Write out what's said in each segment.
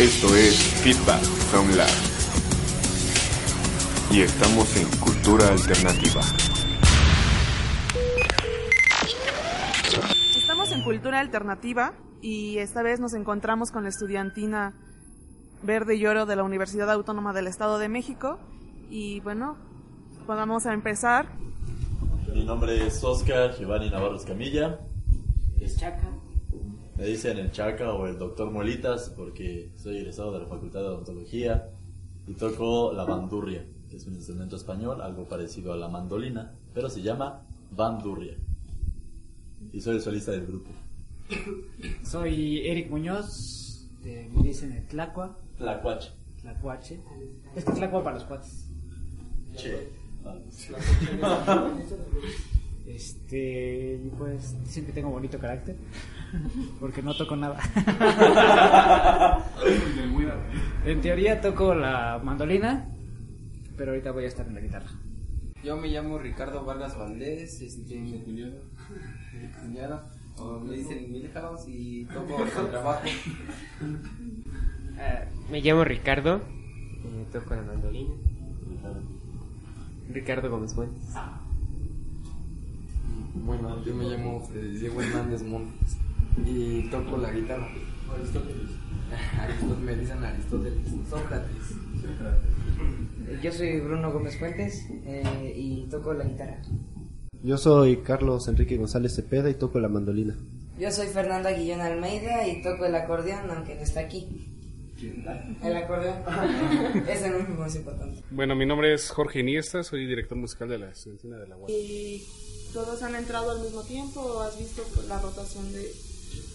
Esto es Feedback from Lab. Y estamos en Cultura Alternativa. Estamos en Cultura Alternativa y esta vez nos encontramos con la estudiantina Verde y Oro de la Universidad Autónoma del Estado de México. Y bueno, pues vamos a empezar. Mi nombre es Oscar Giovanni Navarro Escamilla. Es Chaca. Me dicen el Chaca o el Doctor Molitas porque soy egresado de la Facultad de Odontología y toco la bandurria, que es un instrumento español, algo parecido a la mandolina, pero se llama bandurria. Y soy el solista del grupo. Soy Eric Muñoz, de, me dicen el Tlacua, Tlacuache. Tlacuache. Es que Tlacua para los cuates. Che. Este, pues dicen que tengo bonito carácter, porque no toco nada. en teoría toco la mandolina, pero ahorita voy a estar en la guitarra. Yo me llamo Ricardo Vargas Valdés, este, mi cuñado, mi cuñado, o me dicen Milhouse y toco el trabajo. Ah, me llamo Ricardo, eh, toco la mandolina. Ricardo Gómez Fuentes. Bueno, yo me llamo eh, Diego Hernández Montes y toco la guitarra. Aristóteles, me dicen Aristóteles, Sócrates. Yo soy Bruno Gómez Fuentes eh, y toco la guitarra. Yo soy Carlos Enrique González Cepeda y toco la mandolina. Yo soy Fernanda Guillón Almeida y toco el acordeón, aunque no está aquí. El acordeón. Ese no es lo más importante. Bueno, mi nombre es Jorge Iniesta, soy director musical de la Estudiantina de la UAP. ¿Y todos han entrado al mismo tiempo o has visto la rotación de...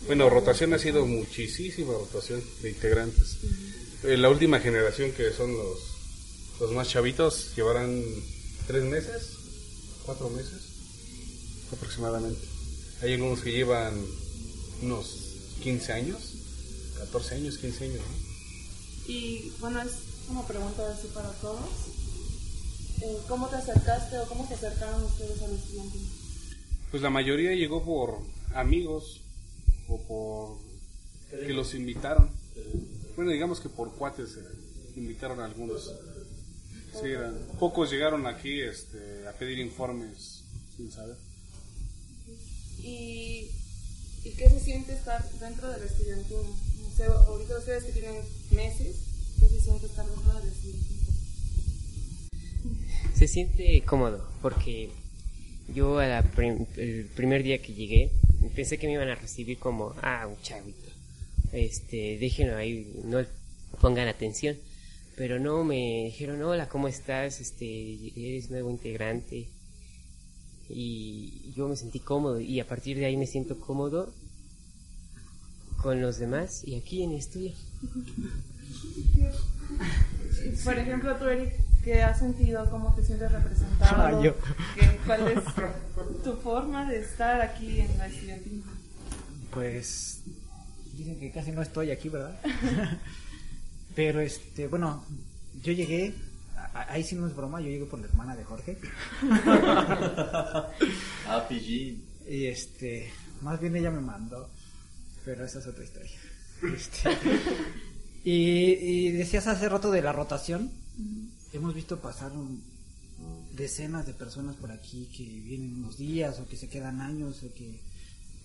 Bueno, rotación ha sido muchísima rotación de integrantes. Eh, La última generación, que son los, los más chavitos, llevarán tres meses, cuatro meses aproximadamente. Hay algunos que llevan unos 15 años, 14 años, 15 años. ¿no? Y bueno, es como pregunta así para todos. Eh, ¿Cómo te acercaste o cómo se acercaron ustedes a la estudiantina? Pues la mayoría llegó por amigos o por que los invitaron. Bueno, digamos que por cuates eh, invitaron a algunos. Sí, eran- pocos llegaron aquí este, a pedir informes sin saber. ¿Y, ¿Y qué se siente estar dentro de la estudiantina? No sé, ahorita ustedes que tienen ¿qué se siente estudiantina? Se siente cómodo porque yo a la prim- el primer día que llegué pensé que me iban a recibir como, ah, un chavito, este, déjenlo ahí, no pongan atención. Pero no, me dijeron, hola, ¿cómo estás? Este, eres nuevo integrante. Y yo me sentí cómodo y a partir de ahí me siento cómodo con los demás y aquí en el estudio. Por ejemplo, tú, Eric, ¿qué has sentido? ¿Cómo te sientes representado? Ah, yo. ¿Qué- ¿Cuál es tu forma de estar aquí en la estudiantina? Pues dicen que casi no estoy aquí, ¿verdad? Pero este, bueno, yo llegué, ahí sí no es broma, yo llegué por la hermana de Jorge. Ah, PG. Y este, más bien ella me mandó, pero esa es otra historia. Este, y, y decías hace rato de la rotación, hemos visto pasar un- decenas de personas por aquí que vienen unos días o que se quedan años o que,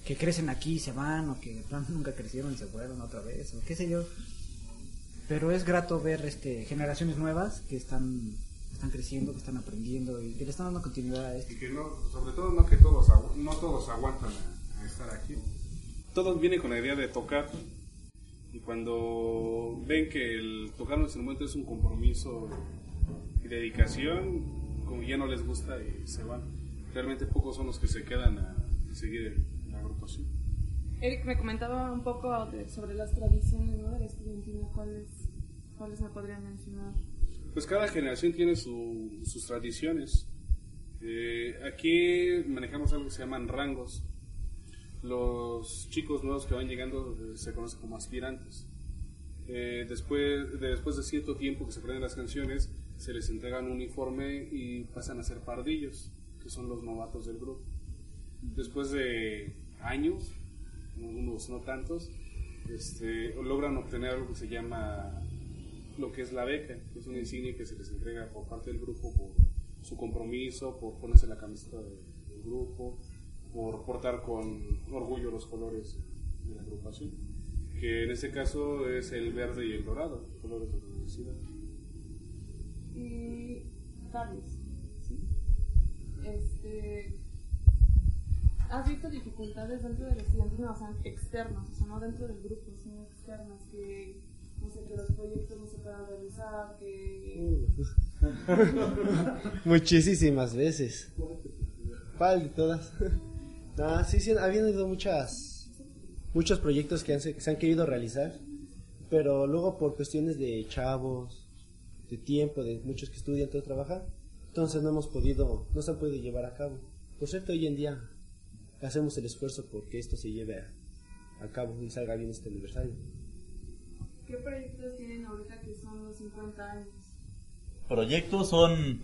que crecen aquí y se van o que de plano nunca crecieron y se fueron otra vez o qué sé yo. Pero es grato ver este generaciones nuevas que están están creciendo, que están aprendiendo y que le están dando continuidad a esto. Y que no, sobre todo no que todos, no todos aguantan a, a estar aquí. Todos vienen con la idea de tocar y cuando ven que el tocar un instrumento es un compromiso y dedicación, como ya no les gusta y se van. Realmente pocos son los que se quedan a seguir la agrupación. Eric me comentaba un poco sobre las tradiciones ¿no? de la estudiantina. ¿Cuáles, ¿Cuáles me podrían mencionar? Pues cada generación tiene su- sus tradiciones. Eh, aquí manejamos algo que se llaman rangos. Los chicos nuevos que van llegando se conocen como aspirantes. Eh, después, de, después de cierto tiempo que se aprenden las canciones, se les entrega un uniforme y pasan a ser pardillos, que son los novatos del grupo. Después de años, unos no tantos, este, logran obtener algo que se llama lo que es la beca, que es una insignia que se les entrega por parte del grupo por su compromiso, por ponerse la camiseta de- del grupo, por portar con orgullo los colores de la agrupación, que en este caso es el verde y el dorado, colores de la universidad. Y Carlos, ¿sí? Este, ¿has visto dificultades dentro del estudiantina, o sea, externas, o sea, no dentro del grupo, sino externas, que, no sé, que los proyectos no se puedan realizar, que... Muchísimas veces. ¿Cuál de todas? Ah, sí, sí, ha habido muchas, muchos proyectos que han- se, se han querido realizar, pero luego por cuestiones de chavos, de tiempo, de muchos que estudian, todo trabajan, entonces no hemos podido, no se han podido llevar a cabo. Por cierto, hoy en día hacemos el esfuerzo porque esto se lleve a, a cabo y salga bien este aniversario. ¿Qué proyectos tienen ahorita que son los 50 años? Proyectos son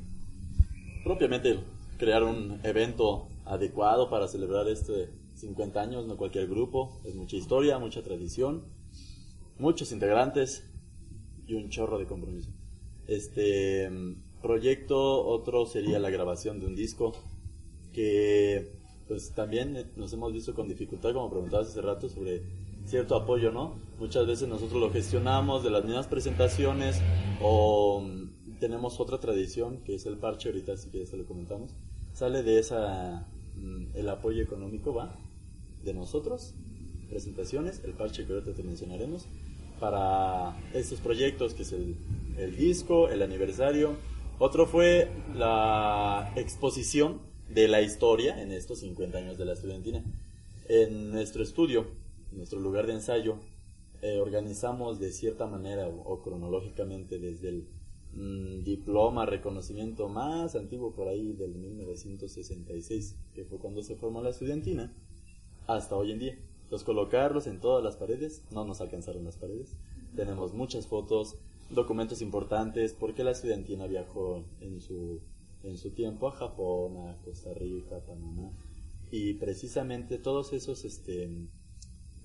propiamente crear un evento adecuado para celebrar este 50 años, no cualquier grupo, es mucha historia, mucha tradición, muchos integrantes y un chorro de compromiso. Este mm, proyecto, otro sería la grabación de un disco que pues también nos hemos visto con dificultad, como preguntabas hace rato, sobre cierto apoyo, ¿no? Muchas veces nosotros lo gestionamos de las mismas presentaciones o mm, tenemos otra tradición que es el parche, ahorita sí que se lo comentamos, sale de esa, el apoyo económico va de nosotros, presentaciones, el parche que ahorita te mencionaremos, para estos proyectos que es el, el disco, el aniversario. Otro fue la exposición de la historia en estos 50 años de la estudiantina. En nuestro estudio, en nuestro lugar de ensayo, eh, organizamos de cierta manera o, o cronológicamente desde el mm, diploma, reconocimiento más antiguo por ahí del 1966, que fue cuando se formó la estudiantina, hasta hoy en día. Entonces colocarlos en todas las paredes, no nos alcanzaron las paredes. Tenemos muchas fotos, documentos importantes, porque la estudiantina viajó en su, en su tiempo a Japón, a Costa Rica, Panamá. Y precisamente todos esos este,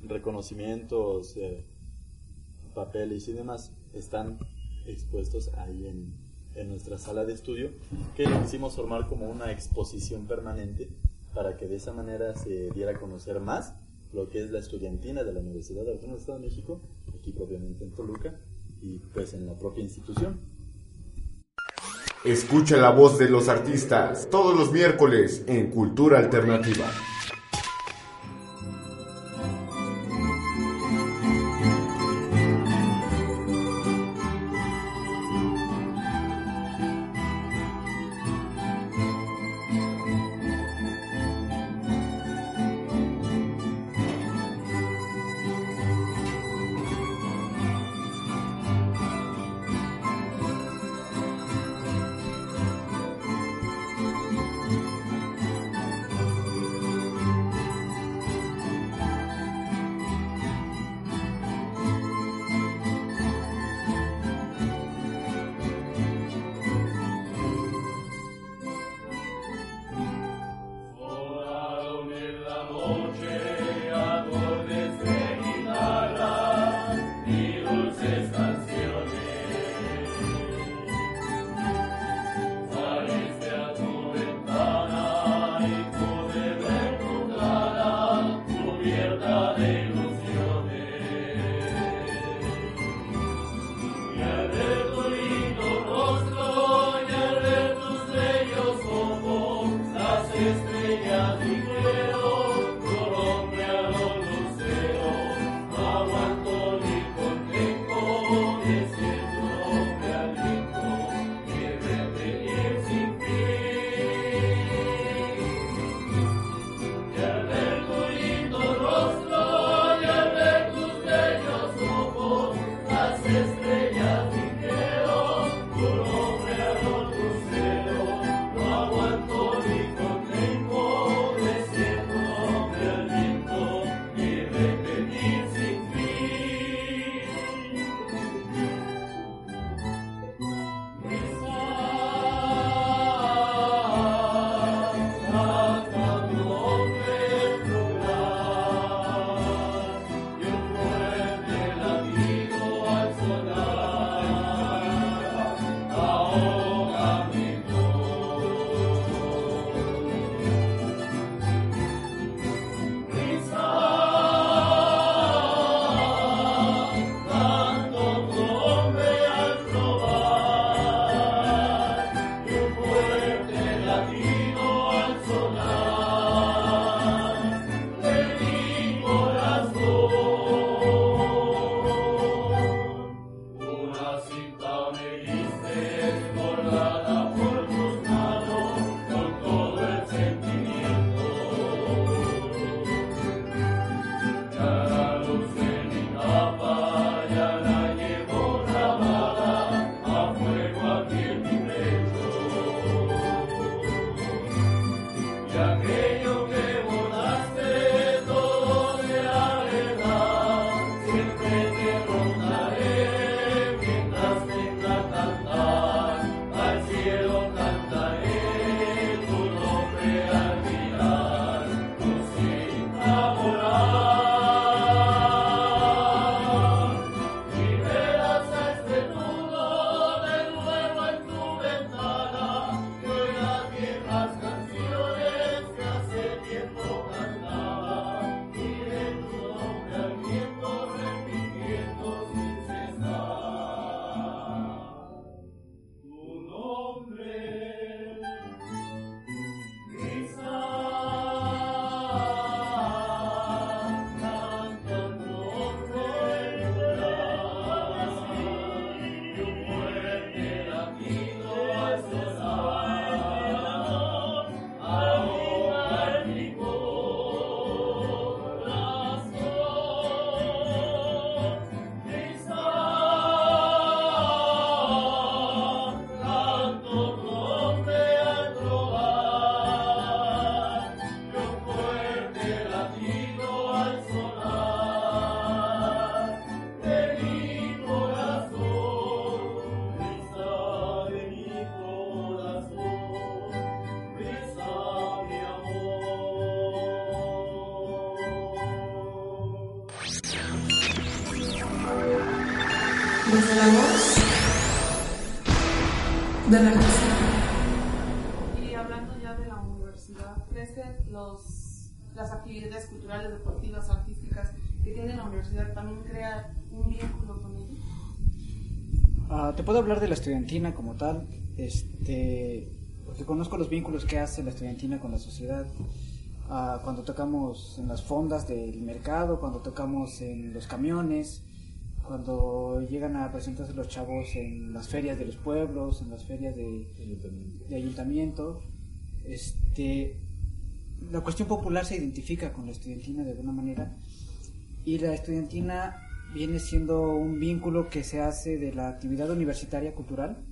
reconocimientos, eh, papeles y demás están expuestos ahí en, en nuestra sala de estudio, que lo quisimos formar como una exposición permanente para que de esa manera se diera a conocer más lo que es la estudiantina de la Universidad Autónoma del Estado de México, aquí propiamente en Toluca, y pues en la propia institución. Escucha la voz de los artistas todos los miércoles en Cultura Alternativa. Desde la voz de la nación. Y hablando ya de la universidad, ¿crees que los, las actividades culturales, deportivas, artísticas que tiene la universidad también crea un vínculo con ella? Ah, te puedo hablar de la estudiantina como tal, este, porque conozco los vínculos que hace la estudiantina con la sociedad. Ah, cuando tocamos en las fondas del mercado, cuando tocamos en los camiones, cuando llegan a presentarse los chavos en las ferias de los pueblos, en las ferias de, de ayuntamiento, este, la cuestión popular se identifica con la estudiantina de alguna manera y la estudiantina viene siendo un vínculo que se hace de la actividad universitaria cultural,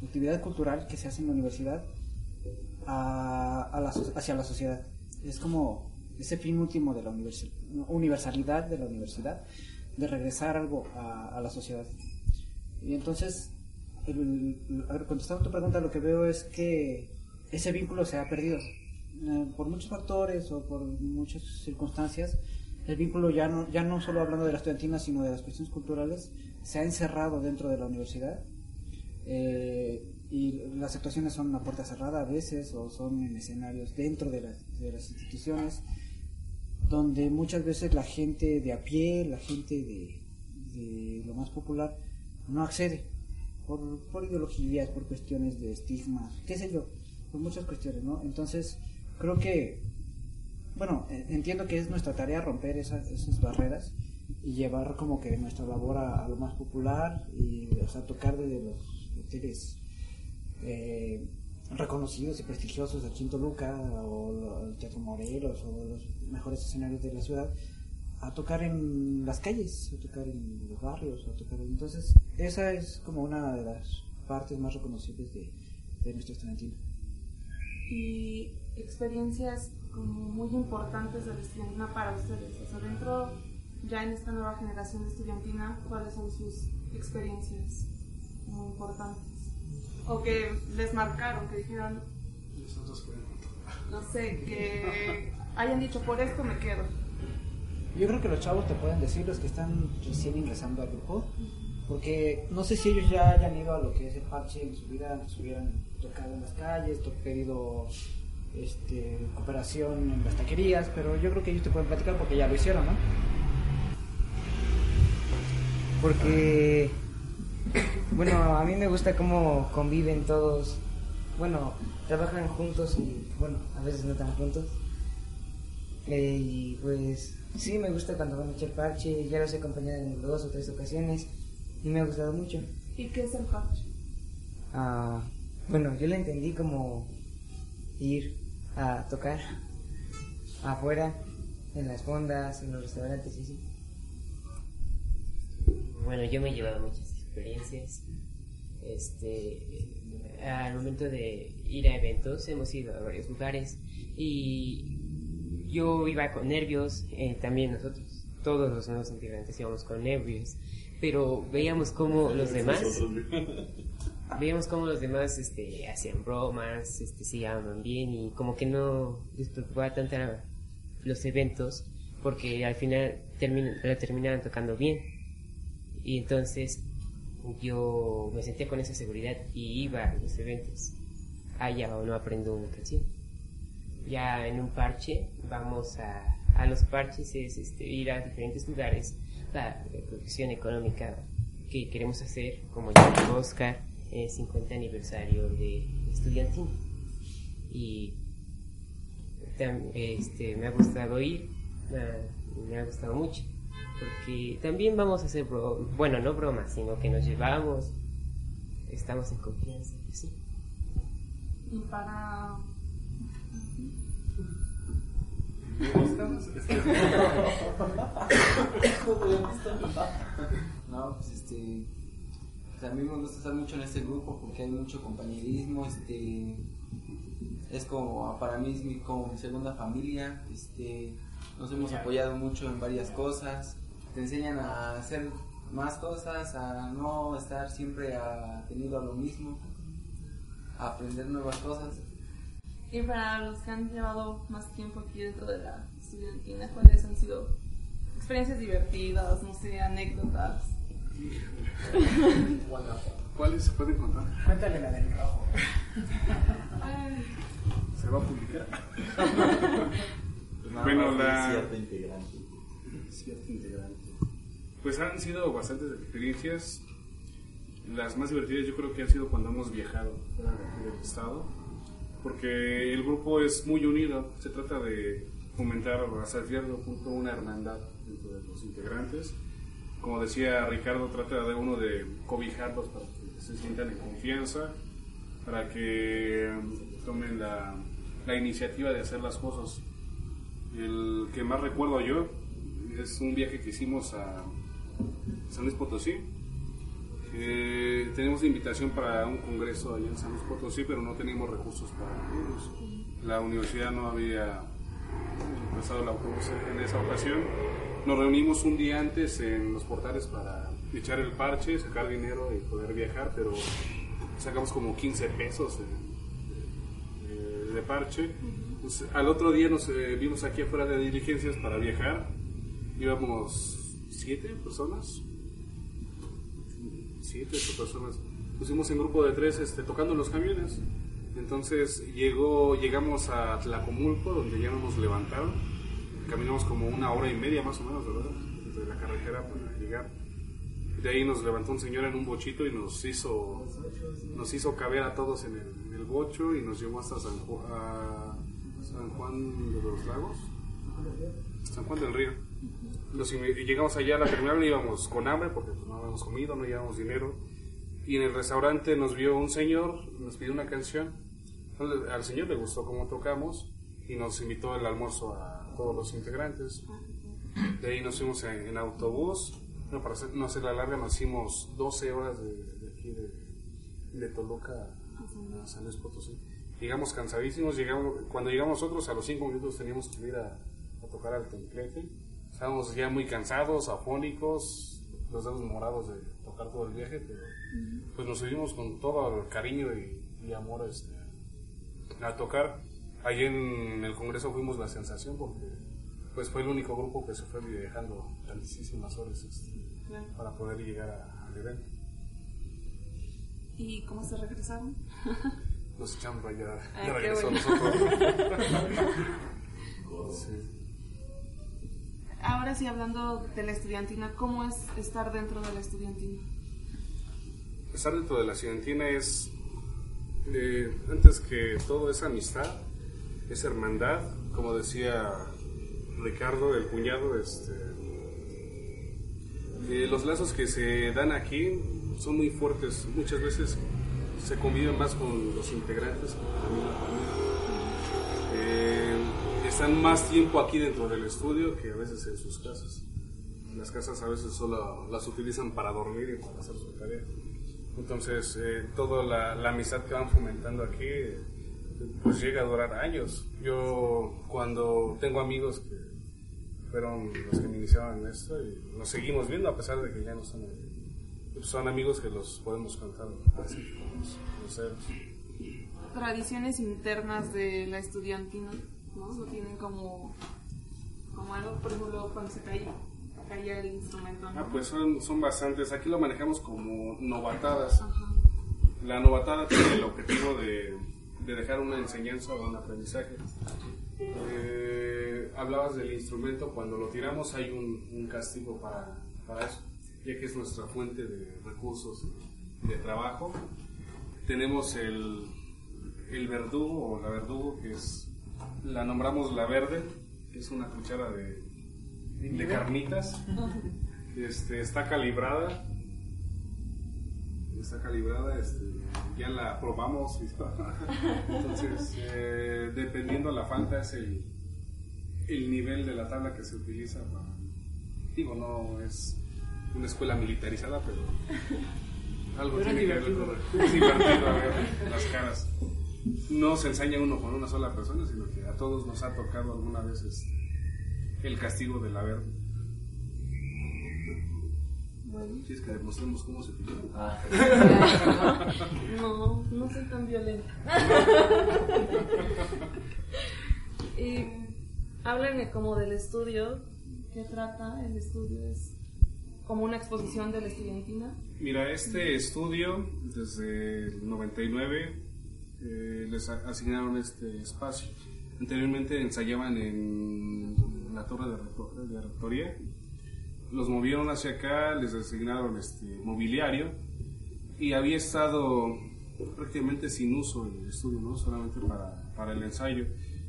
la actividad cultural que se hace en la universidad a, a la hacia la sociedad. Es como ese fin último de la universalidad de la universidad, de regresar algo a, la sociedad. Y entonces, el- el- a ver, contestando tu pregunta, lo que veo es que ese vínculo se ha perdido. Eh, por muchos factores o por muchas circunstancias, el vínculo ya no, ya no solo hablando de la estudiantina, sino de las cuestiones culturales, se ha encerrado dentro de la universidad. Eh, y las actuaciones son a puerta cerrada a veces o son en escenarios dentro de las instituciones donde muchas veces la gente de a pie, la gente de, lo más popular, no accede por, por ideologías, por cuestiones de estigma, qué sé yo, por muchas cuestiones, ¿no? Entonces, creo que, bueno, eh, entiendo que es nuestra tarea romper esas, barreras y llevar como que nuestra labor a, a lo más popular y, o sea, tocar desde los hoteles eh, reconocidos y prestigiosos aquí en Toluca o el Teatro Morelos o los mejores escenarios de la ciudad a tocar en las calles, a tocar en los barrios, a tocar entonces esa es como una de las partes más reconocibles de, de nuestra estudiantina. y experiencias como muy importantes de la estudiantina para ustedes. O ya en esta nueva generación de estudiantina, ¿cuáles son sus experiencias muy importantes? O que les marcaron, que dijeron, no sé, que hayan dicho, por esto me quedo. Yo creo que los chavos te pueden decir, los que están recién ingresando al grupo, porque no sé si ellos ya hayan ido a lo que es el parche en su vida, antes hubieran tocado en las calles, pedido este, cooperación en las taquerías, pero yo creo que ellos te pueden platicar porque ya lo hicieron, ¿no? Porque, bueno, a mí me gusta cómo conviven todos. Bueno, trabajan juntos y, bueno, a veces no tan juntos. Eh, y pues, sí, me gusta cuando van a echar parche. Ya los he acompañado en dos o tres ocasiones y me ha gustado mucho. ¿Y qué es el parche? Ah, bueno, yo lo entendí como ir a tocar afuera, en las fondas, en los restaurantes y así. Bueno, yo me he llevado muchas experiencias. Este, al momento de ir a eventos, hemos ido a varios lugares y yo iba con nervios, eh, también nosotros, todos los nuevos integrantes íbamos con nervios, pero veíamos cómo los demás, veíamos cómo los demás este, hacían bromas, este, se llamaban bien y como que no les preocupaba tanto los eventos porque al final termin la terminaban tocando bien. Y entonces yo me sentía con esa seguridad y iba a los eventos. Allá o no aprendo una canción. Ya en un parche, vamos a, a los parches, es este, ir a diferentes lugares, la, producción económica que queremos hacer, como ya Oscar, el 50 aniversario de estudiantil. Y este, me ha gustado ir, me ha gustado mucho porque también vamos a hacer bueno no bromas sino que nos llevamos estamos en confianza sí Y para... No, pues este. pues a mí me gusta estar mucho en este grupo porque hay mucho compañerismo. Este. Es como, para mí es mi, como mi segunda familia. Este. Nos hemos apoyado mucho en varias cosas. Te enseñan a hacer más cosas, a no estar siempre atenido a lo mismo, a aprender nuevas cosas. Y para los que han llevado más tiempo aquí dentro de la estudiantina, ¿cuáles han sido experiencias divertidas, no sé, anécdotas ¿Cuáles se pueden contar? Cuéntale la del rojo. ¿Se va a publicar? Nada bueno, la... cierto integrante. Cierto integrante. Pues han sido bastantes experiencias. Las más divertidas yo creo que han sido cuando hemos viajado fuera del estado. Porque el grupo es muy unido. Se trata de fomentar hasta cierto punto una hermandad dentro de los integrantes. Como decía Ricardo, trata de uno de cobijarlos para que se sientan en confianza, para que um, tomen la, la iniciativa de hacer las cosas. El que más recuerdo yo es un viaje que hicimos a San Luis Potosí. Eh, tenemos invitación para un congreso allá en San Luis Potosí, pero no teníamos recursos para irnos. La universidad no había empezado el autobús en esa ocasión. Nos reunimos un día antes en los portales para echar el parche, sacar dinero y poder viajar, pero sacamos como 15 pesos de, de- de parche. Pues, al otro día nos eh, vimos aquí afuera de diligencias para viajar. Íbamos siete personas, siete, personas. Pusimos en grupo de tres este, tocando los camiones. Entonces llegó, llegamos a Tlacomulco, donde ya no nos levantaron. Caminamos como una hora y media más o menos, ¿verdad? De la carretera para llegar. De ahí nos levantó un señor en un bochito y nos hizo, nos hizo caber a todos en el, bocho y nos llevó hasta San Juan de los Lagos. San Juan del Río. Llegamos allá a la terminal íbamos con hambre porque pues, no habíamos comido, no llevábamos dinero. Y en el restaurante nos vio un señor, nos pidió una canción. Al al señor le gustó cómo tocamos y nos invitó el almuerzo a todos los integrantes. De ahí nos fuimos en, en autobús. Para hacer- no hacer la larga, nos hicimos 12 horas de, de aquí de, de Toluca a San Luis Potosí. Llegamos cansadísimos, llegamos, cuando llegamos nosotros a los 5 minutos teníamos que ir a, a tocar al templete. Estábamos ya muy cansados, afónicos, los dedos morados de tocar todo el viaje, pero pues nos subimos con todo el cariño y, y amor este, a tocar. Allí en el Congreso fuimos la sensación porque pues fue el único grupo que se fue dejando tantísimas horas este, para poder llegar a- al evento. ¿Y cómo se regresaron? Nos echamos allá de qué regreso bueno. nosotros. Sí. Ahora sí, hablando de la estudiantina, ¿cómo es estar dentro de la estudiantina? Estar dentro de la estudiantina es, eh, antes que todo, es amistad, es hermandad, como decía Ricardo, el cuñado, este, eh, los lazos que se dan aquí son muy fuertes, muchas veces se conviven más con los integrantes con la familia. Eh, están más tiempo aquí dentro del estudio que a veces en sus casas. Las casas a veces solo las utilizan para dormir y para hacer su tarea. Entonces, eh, toda la, la amistad que van fomentando aquí, eh, pues llega a durar años. Yo cuando tengo amigos que fueron los que me iniciaron en esto y nos seguimos viendo a pesar de que ya no son aquí. Pues son amigos que los podemos contar así, podemos conocerlos. Tradiciones internas de la estudiantina, ¿no? Lo tienen como, como algo, por ejemplo, cuando se caía, caía el instrumento, ¿no? Ah, pues son, son bastantes. Aquí lo manejamos como novatadas. Ajá. La novatada tiene el objetivo de, de dejar una enseñanza o un aprendizaje. Eh, hablabas del instrumento, cuando lo tiramos hay un, un castigo para, para eso, ya que es nuestra fuente de recursos de trabajo. Tenemos el, el verdugo o la verdugo, que es, la nombramos la verde, es una cuchara de, de carnitas. Este, está calibrada. Está calibrada, este, ya la probamos. y- Entonces, eh, dependiendo la falta, es el, el nivel de la tabla que se utiliza para. Digo, no es una escuela militarizada, pero algo Pero tiene que ver con las caras. No se ensaña uno con una sola persona, sino que a todos nos ha tocado alguna vez este, el castigo de la verde. Bueno. Si es que demostremos cómo se utiliza. No, no soy tan violenta. y háblenme como del estudio, ¿qué trata el estudio? Es como una exposición de la estudiantina. Mira, este estudio, desde el 99, eh, les asignaron este espacio. Anteriormente ensayaban en la torre de, de rectoría. Los movieron hacia acá, les asignaron este mobiliario y había estado prácticamente sin uso el estudio, ¿no? solamente para, para el ensayo.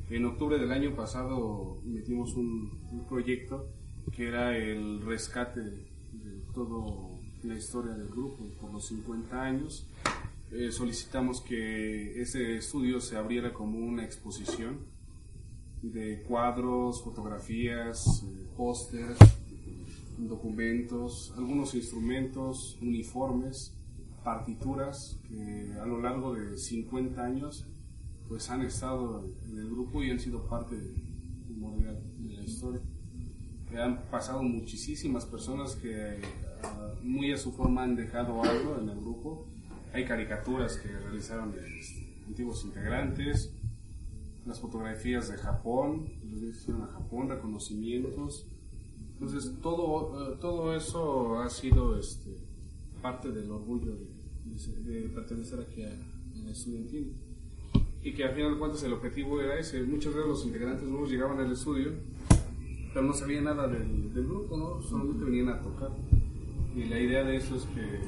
En octubre del año pasado metimos un, un proyecto que era el rescate de, de toda la historia del grupo por los 50 años. Eh, solicitamos que ese estudio se abriera como una exposición de cuadros, fotografías, eh, pósters, documentos, algunos instrumentos, uniformes, partituras que a lo largo de 50 años pues han estado en el grupo y han sido parte de, de la historia. Que han pasado muchísimas personas que ah, muy a su forma han dejado algo en el grupo. Hay caricaturas que realizaron este, antiguos integrantes, las fotografías de Japón, fueron a Japón, reconocimientos. Entonces todo, eh, todo eso ha sido este, parte del orgullo de, de de pertenecer aquí a, a la estudiantina. Y que al final de cuentas el objetivo era ese. Muchos de los integrantes nuevos llegaban al estudio, pero no sabían nada del, del grupo, ¿no? solamente venían a tocar. Y la idea de eso es que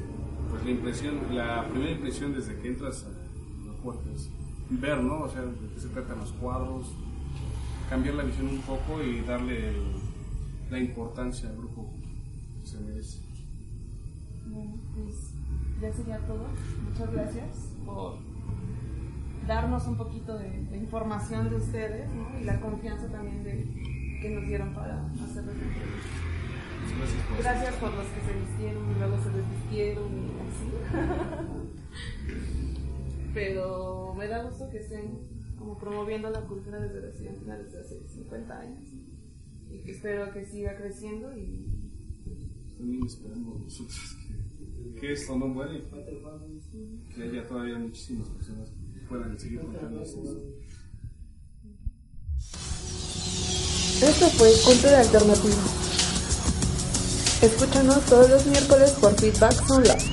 pues, la impresión, la primera impresión desde que entras a la puerta es ver, ¿no? O sea, de qué se tratan los cuadros, cambiar la visión un poco y darle la importancia al grupo que se merece. Bueno, pues ya sería todo. Muchas gracias por darnos un poquito de, de información de ustedes ¿no? y la confianza también de, que nos dieron para hacer la. Gracias por Gracias por los que se vistieron y luego se desvistieron y así. Pero me da gusto que estén como promoviendo la cultura desde la desde hace 50 años. Y que espero que siga creciendo y También esperamos nosotros que, que esto no muere y que haya todavía muchísimas personas que puedan seguir contando esto. Esto fue Cultura Alternativa. Escúchanos todos los miércoles por Feedback Son Love.